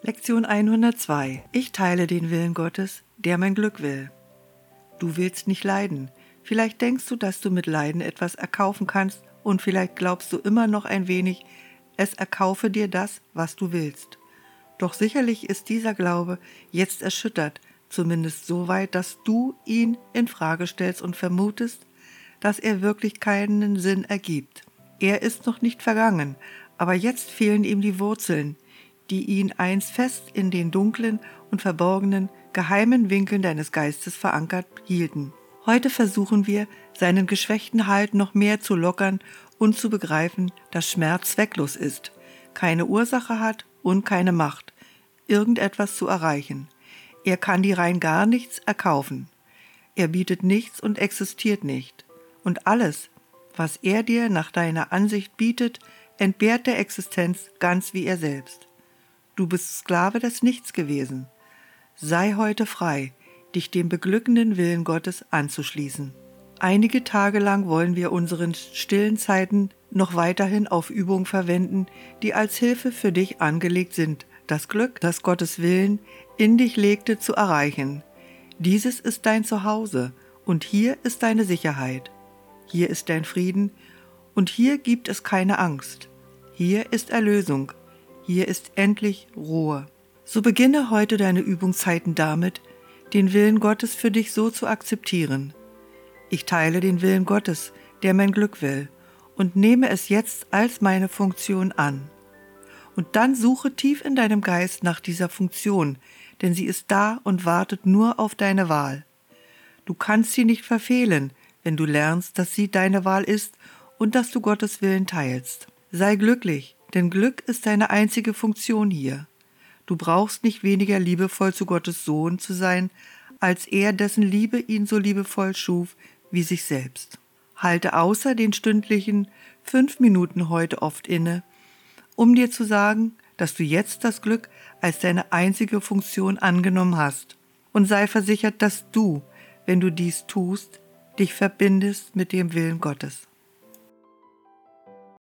Lektion 102. Ich teile den Willen Gottes, der mein Glück will. Du willst nicht leiden. Vielleicht denkst du, dass du mit Leiden etwas erkaufen kannst und vielleicht glaubst du immer noch ein wenig, es erkaufe dir das, was du willst. Doch sicherlich ist dieser Glaube jetzt erschüttert, zumindest so weit, dass du ihn in Frage stellst und vermutest, dass er wirklich keinen Sinn ergibt. Er ist noch nicht vergangen, aber jetzt fehlen ihm die Wurzeln, die ihn einst fest in den dunklen und verborgenen, geheimen Winkeln deines Geistes verankert hielten. Heute versuchen wir, seinen geschwächten Halt noch mehr zu lockern und zu begreifen, dass Schmerz zwecklos ist, keine Ursache hat und keine Macht, irgendetwas zu erreichen. Er kann dir rein gar nichts erkaufen. Er bietet nichts und existiert nicht. Und alles, was er dir nach deiner Ansicht bietet, entbehrt der Existenz ganz wie er selbst. Du bist Sklave des Nichts gewesen. Sei heute frei, dich dem beglückenden Willen Gottes anzuschließen. Einige Tage lang wollen wir unseren stillen Zeiten noch weiterhin auf Übungen verwenden, die als Hilfe für dich angelegt sind, das Glück, das Gottes Willen in dich legte, zu erreichen. Dieses ist dein Zuhause und hier ist deine Sicherheit. Hier ist dein Frieden und hier gibt es keine Angst. Hier ist Erlösung, hier ist endlich Ruhe. So beginne heute deine Übungszeiten damit, den Willen Gottes für dich so zu akzeptieren. Ich teile den Willen Gottes, der mein Glück will, und nehme es jetzt als meine Funktion an. Und dann suche tief in deinem Geist nach dieser Funktion, denn sie ist da und wartet nur auf deine Wahl. Du kannst sie nicht verfehlen, wenn du lernst, dass sie deine Wahl ist und dass du Gottes Willen teilst. Sei glücklich, denn Glück ist deine einzige Funktion hier. Du brauchst nicht weniger liebevoll zu Gottes Sohn zu sein, als er, dessen Liebe ihn so liebevoll schuf wie sich selbst. Halte außer den stündlichen fünf Minuten heute oft inne, um dir zu sagen, dass du jetzt das Glück als deine einzige Funktion angenommen hast. Und sei versichert, dass du, wenn du dies tust, dich verbindest mit dem Willen Gottes.